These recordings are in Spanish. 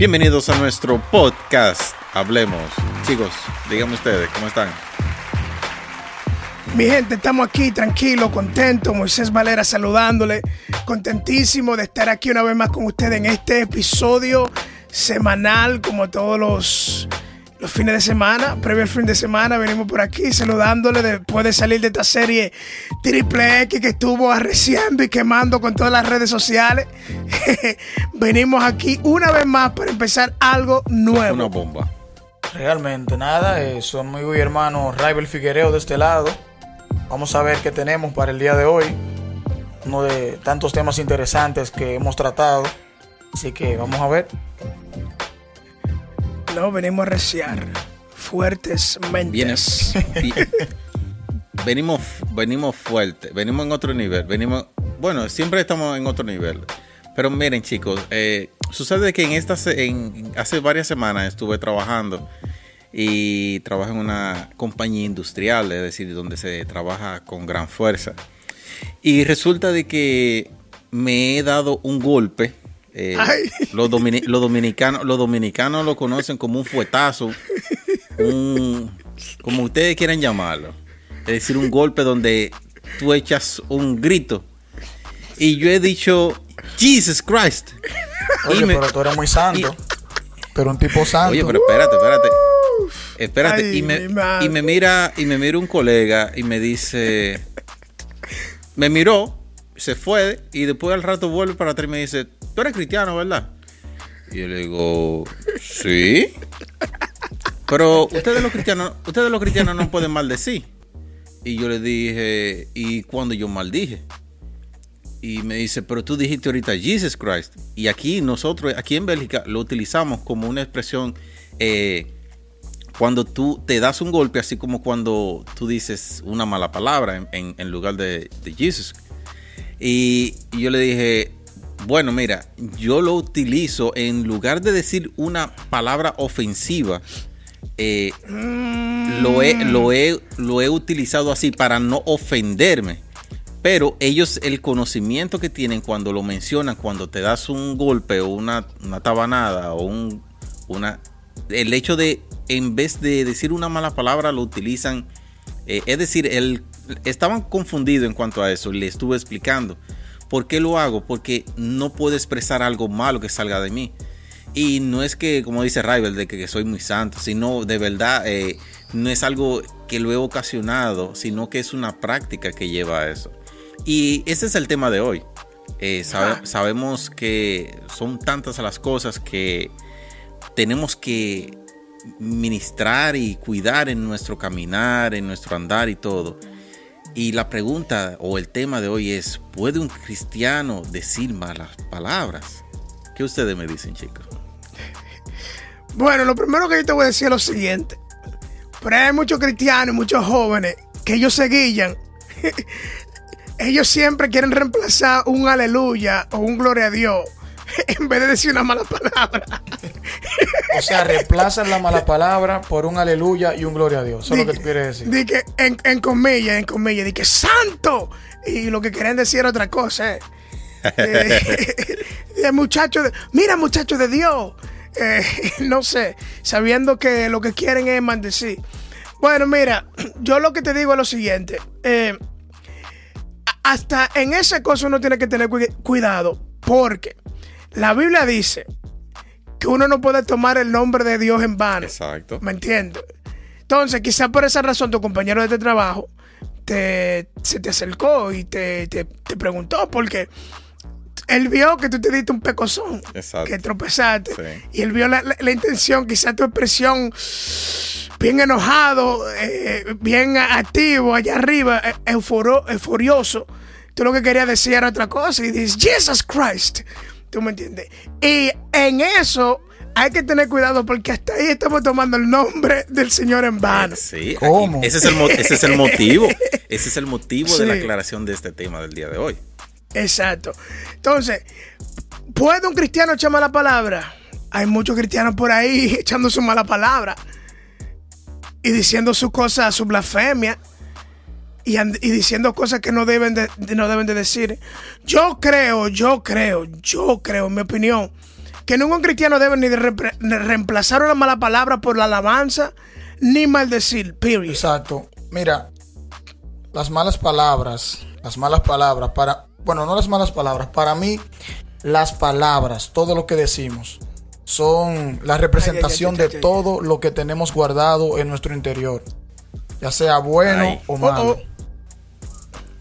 Bienvenidos a nuestro podcast. Hablemos. Chicos, díganme ustedes, ¿cómo están? Mi gente, estamos aquí tranquilos, contentos. Moisés Valera saludándole. Contentísimo de estar aquí una vez más con ustedes en este episodio semanal, como todos los, los fines de semana. Previo al fin de semana, venimos por aquí saludándole después de salir de esta serie Triple X que estuvo arreciando y quemando con todas las redes sociales. venimos aquí una vez más para empezar algo nuevo. Una bomba. Realmente nada, eh, son muy hermano Raibel Figuereo de este lado. Vamos a ver qué tenemos para el día de hoy. Uno de tantos temas interesantes que hemos tratado. Así que vamos a ver. No, venimos a reciar fuertes mentes. Vienes. venimos, venimos fuerte, venimos en otro nivel. Venimos, bueno, siempre estamos en otro nivel. Pero miren, chicos, eh, sucede que en estas, en, hace varias semanas estuve trabajando y trabajo en una compañía industrial, es decir, donde se trabaja con gran fuerza. Y resulta de que me he dado un golpe. Eh, los, domini los, dominicanos, los dominicanos lo conocen como un fuetazo, un, como ustedes quieran llamarlo. Es decir, un golpe donde tú echas un grito. Y yo he dicho, Jesus Christ. Oye, me, pero tú eres muy santo. Y, pero un tipo santo. Oye, pero espérate, espérate. Espérate, Ay, y, me, y me mira, y me mira un colega y me dice, me miró, se fue, y después al rato vuelve para atrás y me dice, tú eres cristiano, ¿verdad? Y yo le digo, sí. Pero ustedes los cristianos, ustedes los cristianos no pueden maldecir. Y yo le dije, ¿y cuando yo maldije? Y me dice, pero tú dijiste ahorita Jesus Christ. Y aquí nosotros, aquí en Bélgica, lo utilizamos como una expresión eh, cuando tú te das un golpe, así como cuando tú dices una mala palabra en, en, en lugar de, de Jesus. Y, y, yo le dije, bueno, mira, yo lo utilizo en lugar de decir una palabra ofensiva. Eh, lo, he, lo, he, lo he utilizado así para no ofenderme. Pero ellos, el conocimiento que tienen cuando lo mencionan, cuando te das un golpe o una, una tabanada o un, una... El hecho de, en vez de decir una mala palabra, lo utilizan... Eh, es decir, el, estaban confundidos en cuanto a eso. Le estuve explicando. ¿Por qué lo hago? Porque no puedo expresar algo malo que salga de mí. Y no es que, como dice Rival, de que, que soy muy santo, sino de verdad eh, no es algo que lo he ocasionado, sino que es una práctica que lleva a eso. Y ese es el tema de hoy. Eh, sabe, sabemos que son tantas las cosas que tenemos que ministrar y cuidar en nuestro caminar, en nuestro andar y todo. Y la pregunta o el tema de hoy es, ¿puede un cristiano decir malas palabras? ¿Qué ustedes me dicen, chicos? Bueno, lo primero que yo te voy a decir es lo siguiente. Pero hay muchos cristianos, muchos jóvenes, que ellos se guillan ellos siempre quieren reemplazar un aleluya o un gloria a Dios en vez de decir una mala palabra. O sea, reemplazan la mala palabra por un aleluya y un gloria a Dios. Eso es lo que tú quieres decir. Di que en, en comillas, en comillas, di que santo. Y lo que querían decir era otra cosa. Eh. eh, muchacho de, mira, muchacho de Dios. Eh, no sé, sabiendo que lo que quieren es maldecir. Bueno, mira, yo lo que te digo es lo siguiente. Eh, hasta en esa cosa uno tiene que tener cuidado porque la Biblia dice que uno no puede tomar el nombre de Dios en vano. Exacto. ¿Me entiendes? Entonces, quizás por esa razón tu compañero de este trabajo te, se te acercó y te, te, te preguntó porque él vio que tú te diste un pecozón, que tropezaste, y él vio la, intención, quizá tu expresión bien enojado, eh, bien activo allá arriba, eh, euforioso. Tú lo que querías decir era otra cosa y dices, Jesus Christ. ¿Tú me entiendes? Y en eso hay que tener cuidado porque hasta ahí estamos tomando el nombre del Señor en vano. Sí, ¿Cómo? ese, es el, ese es el motivo. Ese es el motivo de la aclaración de este tema del día de hoy. Exacto. Entonces, ¿puede un cristiano echar mala palabra? Hay muchos cristianos por ahí echando su mala palabra y diciendo sus cosas, su blasfemia y, diciendo cosas que no deben de, no deben de decir. Yo creo, yo creo, yo creo, en mi opinión, que ningún cristiano debe ni de, reemplazar una mala palabra por la alabanza ni maldecir, period. Exacto. Mira, las malas palabras, las malas palabras para bueno, no las malas palabras, para mí las palabras, todo lo que decimos, son la representación de todo lo que tenemos guardado en nuestro interior, ya sea bueno o malo.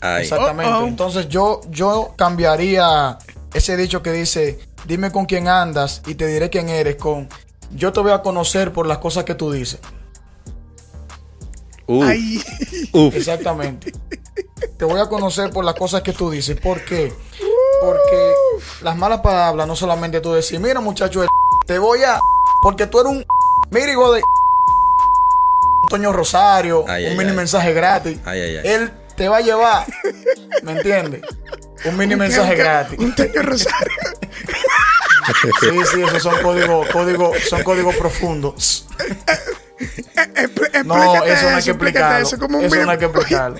Exactamente. Entonces yo, yo cambiaría ese dicho que dice, dime con quién andas y te diré quién eres, con yo te voy a conocer por las cosas que tú dices. Exactamente. Te voy a conocer por las cosas que tú dices. ¿Por qué? Porque las malas palabras no solamente tú decir, mira muchacho, te voy a... Porque tú eres un... Mira hijo de... Toño Rosario, un mini mensaje gratis. Él te va a llevar, ¿me entiendes? Un mini mensaje gratis. Un Toño Rosario. sí, sí, esos son códigos, código, son códigos profundos. no, eso no hay que explicarlo. Eso, como eso no hay que explicarlo.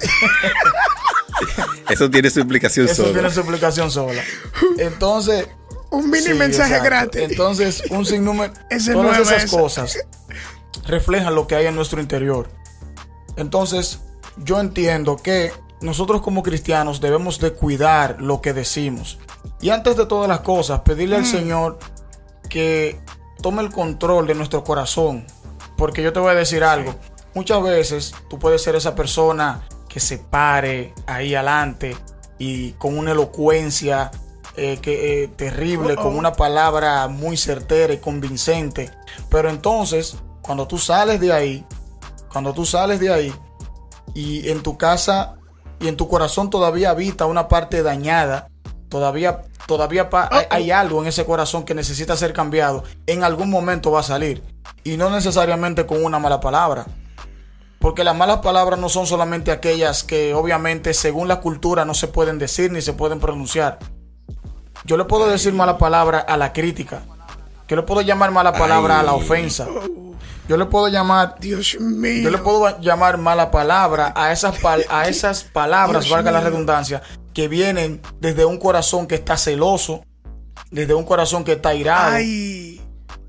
eso tiene su explicación sola. Eso tiene su explicación sola. Entonces. Un mini mensaje gratis. Entonces, un sinnúmero. todas esas cosas reflejan lo que hay en nuestro interior. Entonces, yo entiendo que nosotros como cristianos debemos de cuidar lo que decimos. Y antes de todas las cosas, pedirle al mm. Señor que tome el control de nuestro corazón. Porque yo te voy a decir algo. Muchas veces tú puedes ser esa persona que se pare ahí adelante y con una elocuencia eh, que, eh, terrible, con una palabra muy certera y convincente. Pero entonces, cuando tú sales de ahí, cuando tú sales de ahí y en tu casa y en tu corazón todavía habita una parte dañada, todavía, todavía hay, algo en ese corazón que necesita ser cambiado, en algún momento va a salir. Y no necesariamente con una mala palabra. Porque las malas palabras no son solamente aquellas que obviamente según la cultura no se pueden decir ni se pueden pronunciar. Yo le puedo decir mala palabra a la crítica. Yo le puedo llamar mala palabra a la ofensa. Yo le puedo llamar, Dios mío. Yo le puedo llamar mala palabra a esas, a esas palabras, valga la redundancia, que vienen desde un corazón que está celoso, desde un corazón que está irado,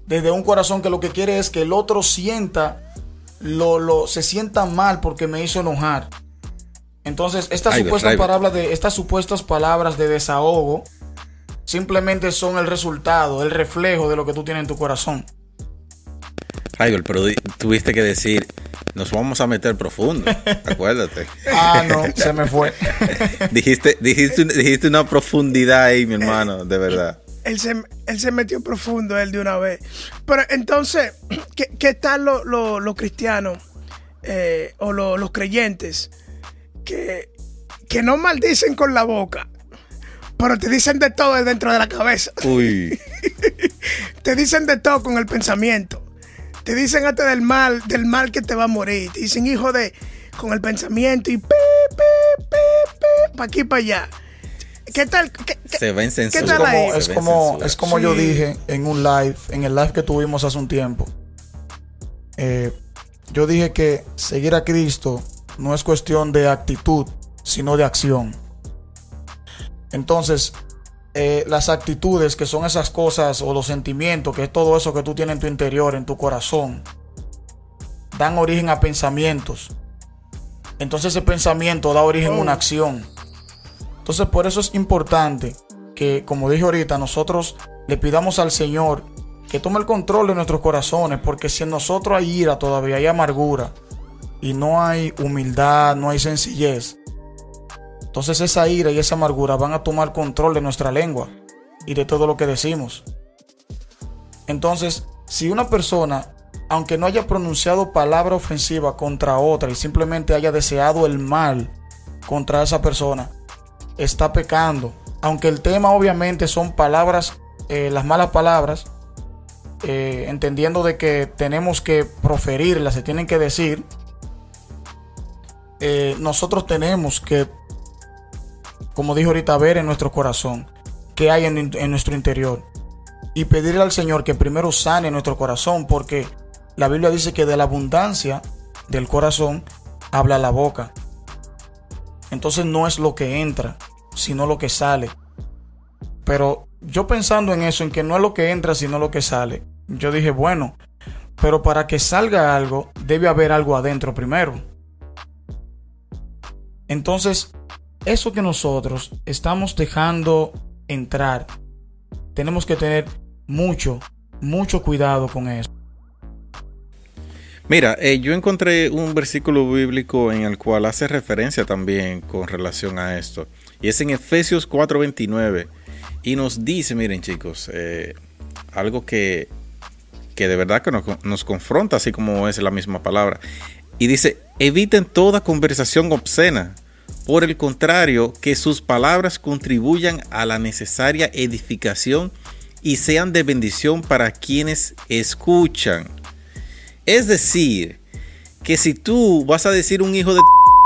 desde un corazón que lo que quiere es que el otro sienta lo, lo, se sienta mal porque me hizo enojar. Entonces, estas supuestas, palabras de, estas supuestas palabras de desahogo simplemente son el resultado, el reflejo de lo que tú tienes en tu corazón. Pero tuviste que decir, nos vamos a meter profundo, acuérdate. ah, no, se me fue. dijiste, dijiste, dijiste una profundidad ahí, mi hermano, de verdad él se, metió profundo él de una vez. Pero entonces, ¿qué, tal los cristianos eh, o los creyentes que, que no maldicen con la boca, pero te dicen de todo dentro de la cabeza? Uy. te dicen de todo con el pensamiento. Te dicen hasta del mal, del mal que te va a morir. Te dicen hijo de con el pensamiento y pe, pe, pe, pa' aquí para allá. ¿Qué tal? se ven ¿Qué tal es como, es como, yo dije en un live, en el live que tuvimos hace un tiempo. Eh, yo dije que seguir a Cristo no es cuestión de actitud, sino de acción. Entonces, eh, las actitudes, que son esas cosas, o los sentimientos, que es todo eso que tú tienes en tu interior, en tu corazón, dan origen a pensamientos. Entonces ese pensamiento da origen a una acción. Entonces por eso es importante que, como dije ahorita, nosotros le pidamos al Señor que tome el control de nuestros corazones, porque si en nosotros hay ira todavía, hay amargura, y no hay humildad, no hay sencillez, entonces esa ira y esa amargura van a tomar control de nuestra lengua. y de todo lo que decimos. Entonces, si una persona, aunque no haya pronunciado palabra ofensiva contra otra y simplemente haya deseado el mal contra esa persona, está pecando. Aunque el tema obviamente son palabras, eh, las malas palabras, eh, entendiendo de que tenemos que proferirlas, se tienen que decir, eh, nosotros tenemos que, como dijo ahorita, ver en nuestro corazón qué hay en, nuestro interior y pedirle al Señor que primero sane nuestro corazón, porque la Biblia dice que de la abundancia del corazón habla la boca. Entonces no es lo que entra, sino lo que sale. Pero yo pensando en eso, en que no es lo que entra, sino lo que sale, yo dije, bueno, pero para que salga algo, debe haber algo adentro primero. Entonces, eso que nosotros estamos dejando entrar, tenemos que tener mucho, mucho cuidado con eso. Mira, eh, yo encontré un versículo bíblico en el cual hace referencia también con relación a esto. Y es en Efesios 4:29. Y nos dice, miren chicos, eh, algo que, que, de verdad que nos, nos confronta, así como es la misma palabra. Y dice, eviten toda conversación obscena. Por el contrario, que sus palabras contribuyan a la necesaria edificación y sean de bendición para quienes escuchan. Es decir, que si tú vas a decir un hijo de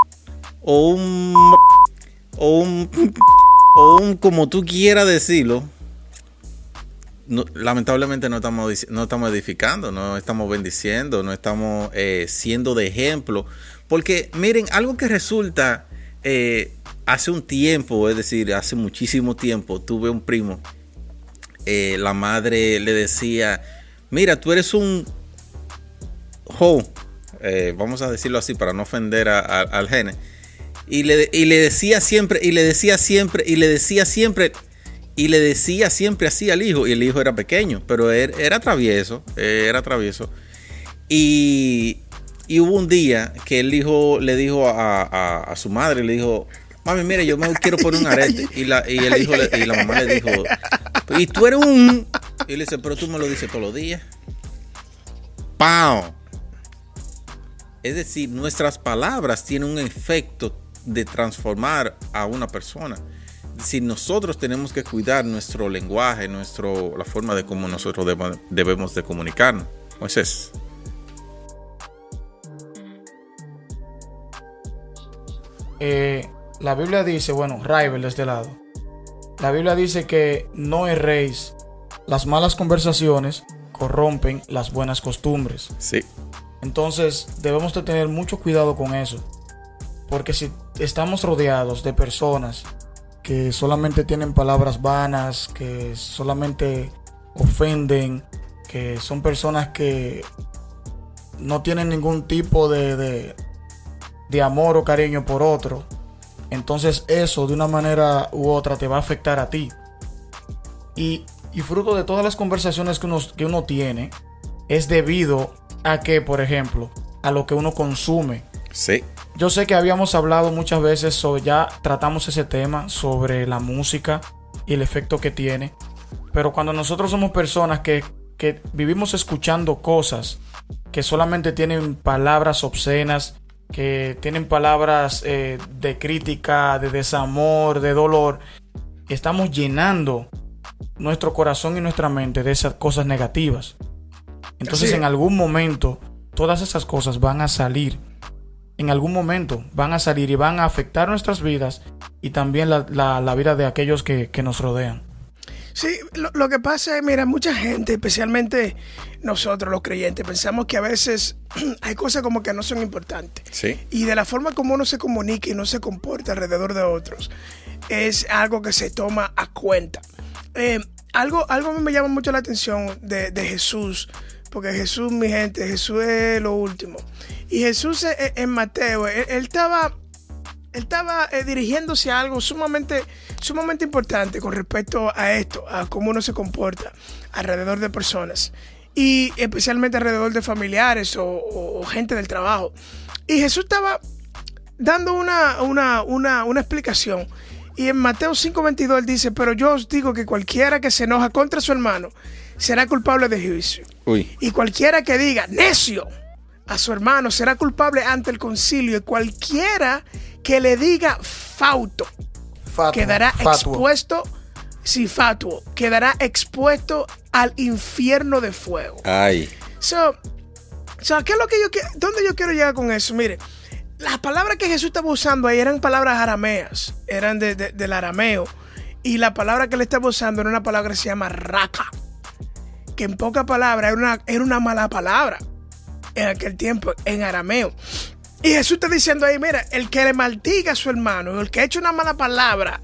o un o un o un como tú quieras decirlo, lamentablemente no estamos, no estamos edificando, no estamos bendiciendo, no estamos eh, siendo de ejemplo. Porque miren, algo que resulta eh, hace un tiempo, es decir, hace muchísimo tiempo, tuve un primo, eh, la madre le decía, mira, tú eres un ho, vamos a decirlo así para no ofender al gene, y le, y le decía siempre, y le decía siempre, y le decía siempre, y le decía siempre así al hijo, y el hijo era pequeño, pero era, era travieso, era travieso. Y, y, hubo un día que el hijo le dijo a, su madre, le dijo, mami, mire, yo me quiero poner un arete. Y la, y el hijo y la mamá le dijo, y tú eres un... Y le dice, pero tú me lo dices todos los días. ¡Pau! Es decir, nuestras palabras tienen un efecto de transformar a una persona si nosotros tenemos que cuidar nuestro lenguaje, nuestro, la forma de cómo nosotros debemos, de comunicarnos. Moisés. Eh, la Biblia dice, bueno, Rival de este lado. La Biblia dice que no erréis. Las malas conversaciones corrompen las buenas costumbres. Sí. Entonces debemos de tener mucho cuidado con eso. Porque si estamos rodeados de personas que solamente tienen palabras vanas, que solamente ofenden, que son personas que no tienen ningún tipo de, de, amor o cariño por otro. Entonces eso de una manera u otra te va a afectar a ti. Y, y fruto de todas las conversaciones que uno, que uno tiene es debido a que, por ejemplo, a lo que uno consume. Sí. Yo sé que habíamos hablado muchas veces sobre, ya tratamos ese tema sobre la música y el efecto que tiene. Pero cuando nosotros somos personas que, que vivimos escuchando cosas que solamente tienen palabras obscenas, que tienen palabras eh, de crítica, de desamor, de dolor, estamos llenando nuestro corazón y nuestra mente de esas cosas negativas. Entonces en algún momento todas esas cosas van a salir en algún momento van a salir y van a afectar nuestras vidas y también la, vida de aquellos que, nos rodean. Sí, lo, que pasa es, mira, mucha gente, especialmente nosotros los creyentes, pensamos que a veces hay cosas como que no son importantes. Sí. Y de la forma como uno se comunica y no se comporta alrededor de otros, es algo que se toma a cuenta. Eh, algo, algo me llama mucho la atención de, de Jesús, porque Jesús, mi gente, Jesús es lo último. Y Jesús eh, en Mateo, él, estaba, él estaba eh, dirigiéndose a algo sumamente, sumamente importante con respecto a esto, a cómo uno se comporta alrededor de personas y especialmente alrededor de familiares o, gente del trabajo. Y Jesús estaba dando una, una, una, una explicación Y en Mateo 5:22 él dice, pero yo os digo que cualquiera que se enoja contra su hermano será culpable de juicio. Y cualquiera que diga necio a su hermano será culpable ante el concilio. Y cualquiera que le diga fauto quedará expuesto, si fatuo, quedará expuesto al infierno de fuego. Ay. So, ¿qué es lo que yo ¿Dónde yo quiero llegar con eso? Mire, las palabras que Jesús estaba usando ahí eran palabras arameas, eran del arameo. Y la palabra que le estaba usando era una palabra que se llama raka, que en pocas palabras era una, era una mala palabra en aquel tiempo, en arameo. Y Jesús está diciendo ahí, mira, el que le maldiga a su hermano, el que ha hecho una mala palabra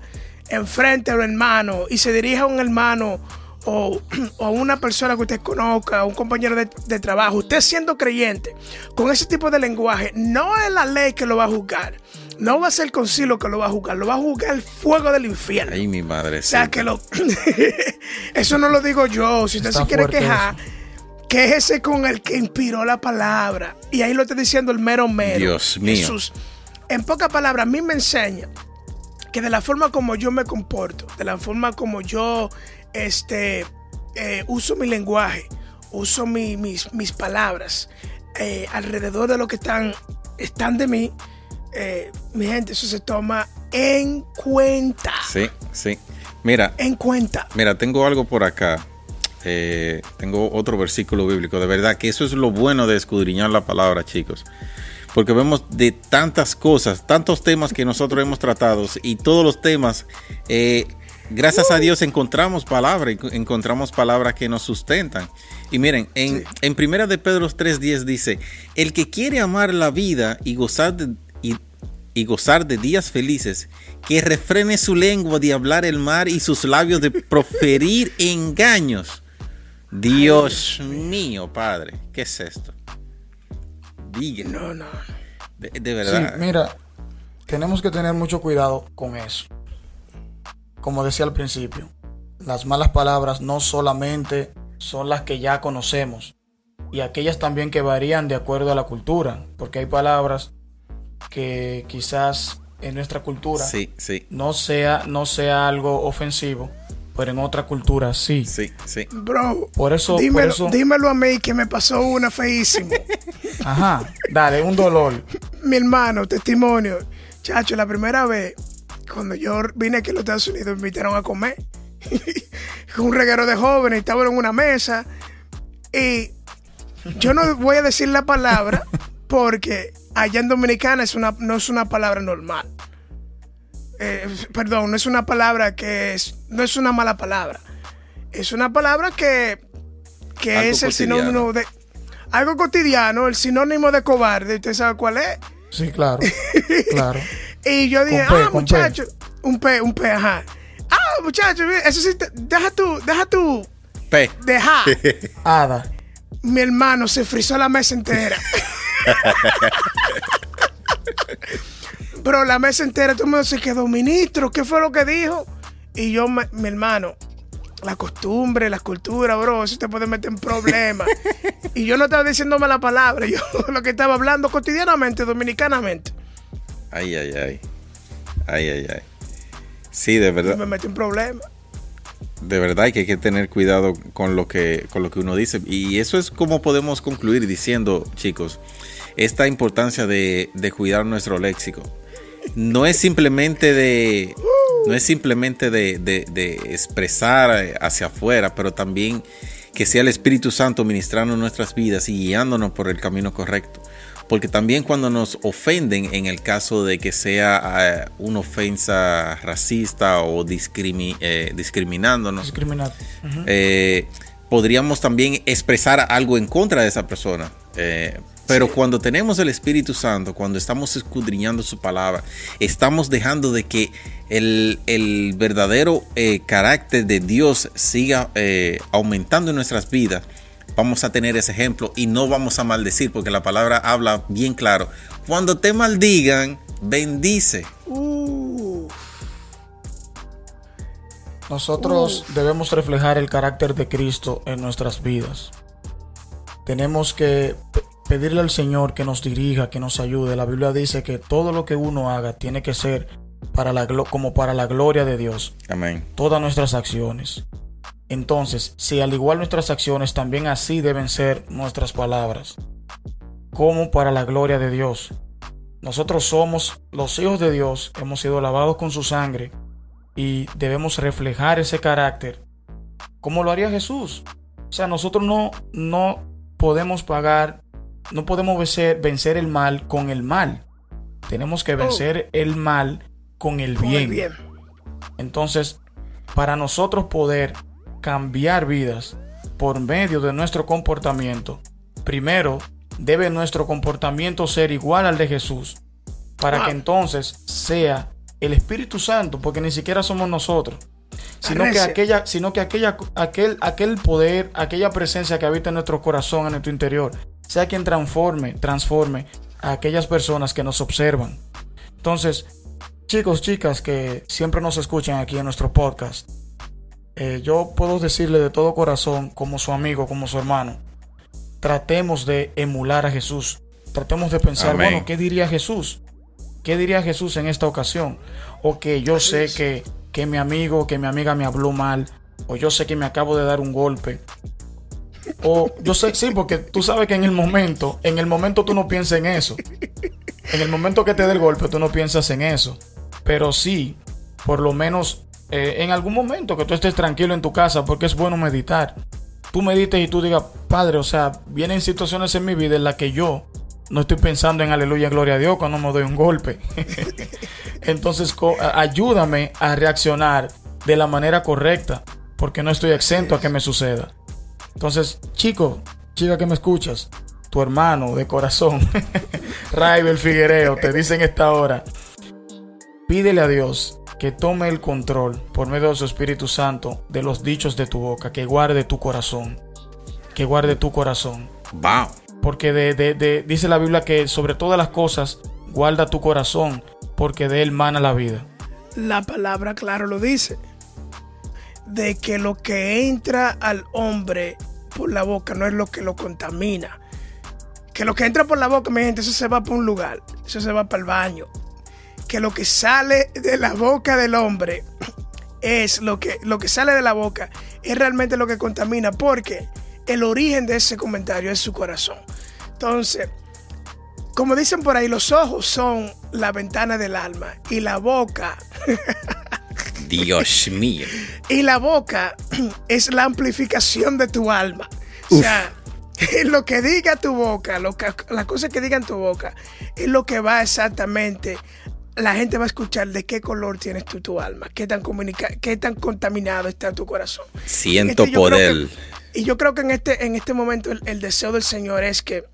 enfrente a un hermano y se dirija a un hermano o, a una persona que usted conozca, un compañero de, trabajo, usted siendo creyente, con ese tipo de lenguaje, no es la ley que lo va a juzgar. No va a ser el concilio que lo va a juzgar, lo va a juzgar el fuego del infierno. Ay, mi madre. O sea, que lo. eso no lo digo yo. Si usted se quiere quejar, quéjese con el que inspiró la palabra. Y ahí lo está diciendo el mero mero. Dios mío. Jesús. En pocas palabras, a mí me enseña que de la forma como yo me comporto, de la forma como yo este, eh, uso mi lenguaje, uso mis, mis, palabras eh, alrededor de lo que están, están de mí, eh, mi gente, eso se toma en cuenta. Sí, sí. Mira. En cuenta. Mira, tengo algo por acá. Tengo otro versículo bíblico. De verdad que eso es lo bueno de escudriñar la palabra, chicos. Porque vemos de tantas cosas, tantos temas que nosotros hemos tratado y todos los temas gracias a Dios encontramos palabras, encontramos palabras que nos sustentan. Y miren, en, en Primera de Pedro 3.10 dice, el que quiere amar la vida y gozar de, y, gozar de días felices, que refrene su lengua de hablar el mar y sus labios de proferir engaños. Dios mío, Padre, ¿qué es esto? Diga. No, no. De, verdad. mira, tenemos que tener mucho cuidado con eso como decía al principio, las malas palabras no solamente son las que ya conocemos, y aquellas también que varían de acuerdo a la cultura, porque hay palabras que quizás en nuestra cultura sí, sí. No, sea, no sea algo ofensivo, pero en otra cultura sí. Sí, sí. Bro, por eso, dímelo, dímelo a mí que me pasó una feísima. Ajá, dale, un dolor. Mi hermano, testimonio. Chacho, la primera vez cuando yo vine aquí a los Estados Unidos, me invitaron a comer. un reguero de jóvenes, estaban en una mesa. Y yo no voy a decir la palabra porque allá en Dominicana es una, no es una palabra normal. Eh, perdón, no es una palabra que es, no es una mala palabra. Es una palabra que, que es el sinónimo de algo cotidiano, el sinónimo de cobarde. ¿Usted sabe cuál es? Sí, claro. claro. Y yo dije, ah, muchacho, un P, un P, ajá. Ah, muchacho, eso sí, deja tú, deja tú. P. Deja. Ada. Mi hermano se frizó la mesa entera. Bro, la mesa entera, todo el mundo se quedó, ministro, ¿qué fue lo que dijo? Y yo, mi hermano, la costumbre, la cultura, bro, eso te puede meter en problemas. y yo no estaba diciendo mala palabra, yo lo que estaba hablando cotidianamente, dominicanamente. Ay, ay, ay. Ay, ay, ay. Sí, de verdad. Me metí en problema. De verdad que hay que tener cuidado con lo que, con lo que uno dice. Y eso es como podemos concluir diciendo, chicos, esta importancia de, de cuidar nuestro léxico. No es simplemente de. No es simplemente de, de, de expresar hacia afuera, pero también que sea el Espíritu Santo ministrando nuestras vidas y guiándonos por el camino correcto porque también cuando nos ofenden, en el caso de que sea eh, una ofensa racista o eh, discriminándonos, eh, podríamos también expresar algo en contra de esa persona. Pero cuando tenemos el Espíritu Santo, cuando estamos escudriñando su palabra, estamos dejando de que el, el verdadero carácter de Dios siga aumentando en nuestras vidas vamos a tener ese ejemplo y no vamos a maldecir porque la palabra habla bien claro. Cuando te maldigan, bendice. Nosotros debemos reflejar el carácter de Cristo en nuestras vidas. Tenemos que pedirle al Señor que nos dirija, que nos ayude. La Biblia dice que todo lo que uno haga tiene que ser para la, como para la gloria de Dios. Amén. Todas nuestras acciones. Entonces, si al igual nuestras acciones, también así deben ser nuestras palabras, como para la gloria de Dios. Nosotros somos los hijos de Dios, hemos sido lavados con su sangre y debemos reflejar ese carácter como lo haría Jesús. O sea, nosotros no, no podemos pagar, no podemos vencer, vencer el mal con el mal. Tenemos que oh. vencer el mal con el bien. Entonces, para nosotros poder cambiar vidas por medio de nuestro comportamiento, primero debe nuestro comportamiento ser igual al de Jesús, para que entonces sea el Espíritu Santo, porque ni siquiera somos nosotros, sino que aquella, sino que aquella, aquel, aquel poder, aquella presencia que habita en nuestro corazón, en nuestro interior, sea quien transforme, transforme a aquellas personas que nos observan. Entonces, chicos, chicas que siempre nos escuchan aquí en nuestro podcast, eh, yo puedo decirle de todo corazón, como su amigo, como su hermano, tratemos de emular a Jesús. Tratemos de pensar, bueno, ¿qué diría Jesús? ¿Qué diría Jesús en esta ocasión? O que yo sé que, que mi amigo, que mi amiga me habló mal, o yo sé que me acabo de dar un golpe. O yo sé, sí, porque tú sabes que en el momento, en el momento tú no piensas en eso. En el momento que te dé el golpe, tú no piensas en eso. Pero sí, por lo menos eh, en algún momento que tú estés tranquilo en tu casa, porque es bueno meditar. Tú medites y tú digas, Padre, o sea, vienen situaciones en mi vida en las que yo no estoy pensando en aleluya, gloria a Dios cuando me doy un golpe. Entonces, ayúdame a reaccionar de la manera correcta, porque no estoy exento a que me suceda. Entonces, chico, chica que me escuchas, tu hermano de corazón, Raibel Figuereo, te dice en esta hora, pídele a Dios que tome el control por medio de su Espíritu Santo de los dichos de tu boca, que guarde tu corazón, que guarde tu corazón. Wow. Porque de, dice la Biblia que sobre todas las cosas guarda tu corazón, porque de él mana la vida. La palabra claro lo dice, de que lo que entra al hombre por la boca no es lo que lo contamina. Que lo que entra por la boca, mi gente, eso se va para un lugar, eso se va para el baño, que lo que sale de la boca del hombre es lo que, lo que sale de la boca, es realmente lo que contamina, porque el origen de ese comentario es su corazón. Entonces, como dicen por ahí, los ojos son la ventana del alma y la boca. Dios mío. Y la boca es la amplificación de tu alma. O sea, lo que diga tu boca, lo que, las cosas que digan tu boca, es lo que va exactamente la gente va a escuchar de qué color tienes tú tu alma, qué tan, comunica qué tan contaminado está tu corazón. Siento poder. y yo creo que en este, en este momento el, deseo del Señor es que,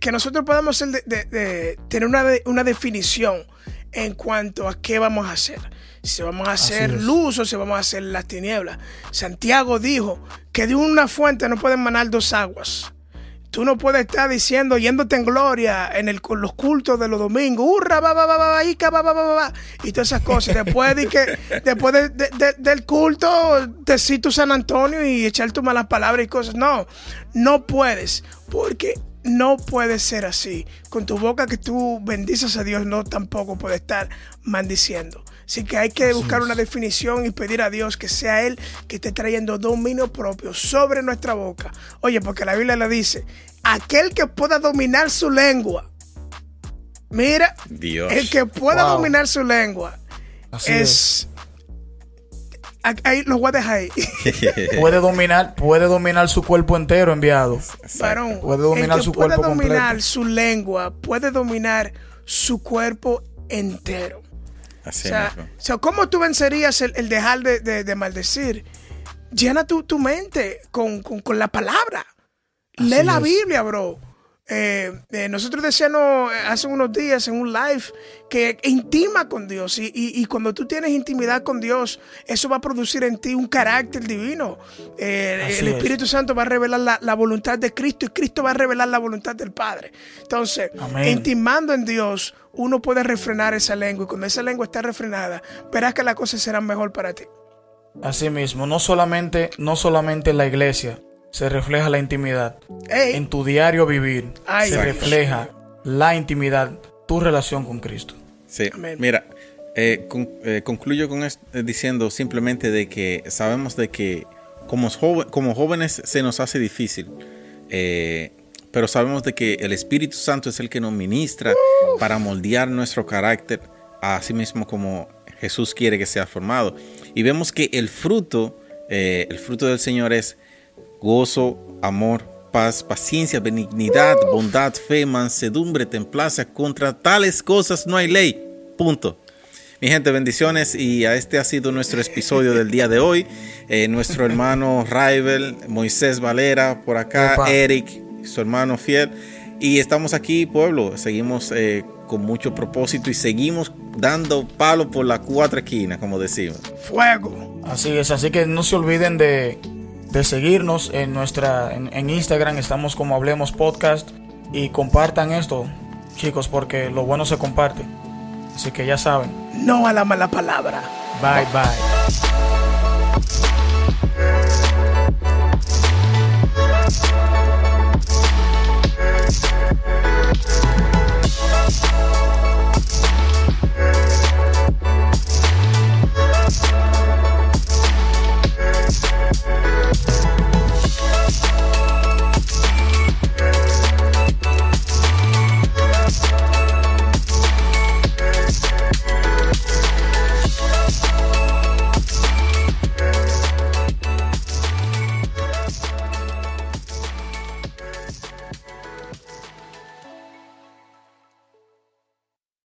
que, nosotros podamos de, tener una, una definición en cuanto a qué vamos a hacer si vamos a hacer luz o si vamos a hacer las tinieblas. Santiago dijo que de una fuente no pueden manar dos aguas. Tú no puedes estar diciendo, yéndote en gloria en el, los cultos de los domingos, hurra, va, va, va, va, y todas esas cosas. Después, de que, después del culto, te cito San Antonio y echar tus malas palabras y cosas. No, no puedes, porque no puede ser así. Con tu boca que tú bendices a Dios, no tampoco puede estar maldiciendo. Así que hay que buscar una definición y pedir a Dios que sea Él que esté trayendo dominio propio sobre nuestra boca. Oye, porque la Biblia le dice, aquel que pueda dominar su lengua. Mira, el que pueda dominar su lengua es, Ahí lo voy a dejar ahí. puede dominar, puede dominar su cuerpo entero, enviado. puede dominar el que su puede dominar su lengua, puede dominar su cuerpo entero o, sea, ¿cómo tú vencerías el, dejar de, maldecir? Llena tu, tu mente con, la palabra. Lee la Biblia, bro. Eh, eh, nosotros decíamos hace unos días en un live que intima con Dios y, cuando tú tienes intimidad con Dios, eso va a producir en ti un carácter divino. Eh, el Espíritu Santo va a revelar la, voluntad de Cristo y Cristo va a revelar la voluntad del Padre. Entonces, intimando en Dios, uno puede refrenar esa lengua y cuando esa lengua está refrenada, verás que las cosas serán mejor para ti. Así mismo, no solamente, no solamente en la iglesia se refleja la intimidad. En tu diario vivir se refleja la intimidad, tu relación con Cristo. Sí, mira, eh, eh, concluyo con esto, eh, diciendo simplemente de que sabemos de que como, como jóvenes se nos hace difícil, pero sabemos de que el Espíritu Santo es el que nos ministra para moldear nuestro carácter, así mismo como Jesús quiere que sea formado. Y vemos que el fruto, el fruto del Señor es gozo, amor, paz, paciencia, benignidad, bondad, fe, mansedumbre, templaza. Contra tales cosas no hay ley. Punto. Mi gente, bendiciones y a este ha sido nuestro episodio del día de hoy. Eh, nuestro hermano Raibel, Moisés Valera, por acá, Eric, su hermano fiel. Y estamos aquí, pueblo, seguimos eh, con mucho propósito y seguimos dando palo por la cuatro esquinas, como decimos. Fuego. Así es, así que no se olviden de, seguirnos en nuestra en Instagram, estamos como Hablemos Podcast y compartan esto, chicos, porque lo bueno se comparte. Así que ya saben. No a la mala palabra. Bye bye.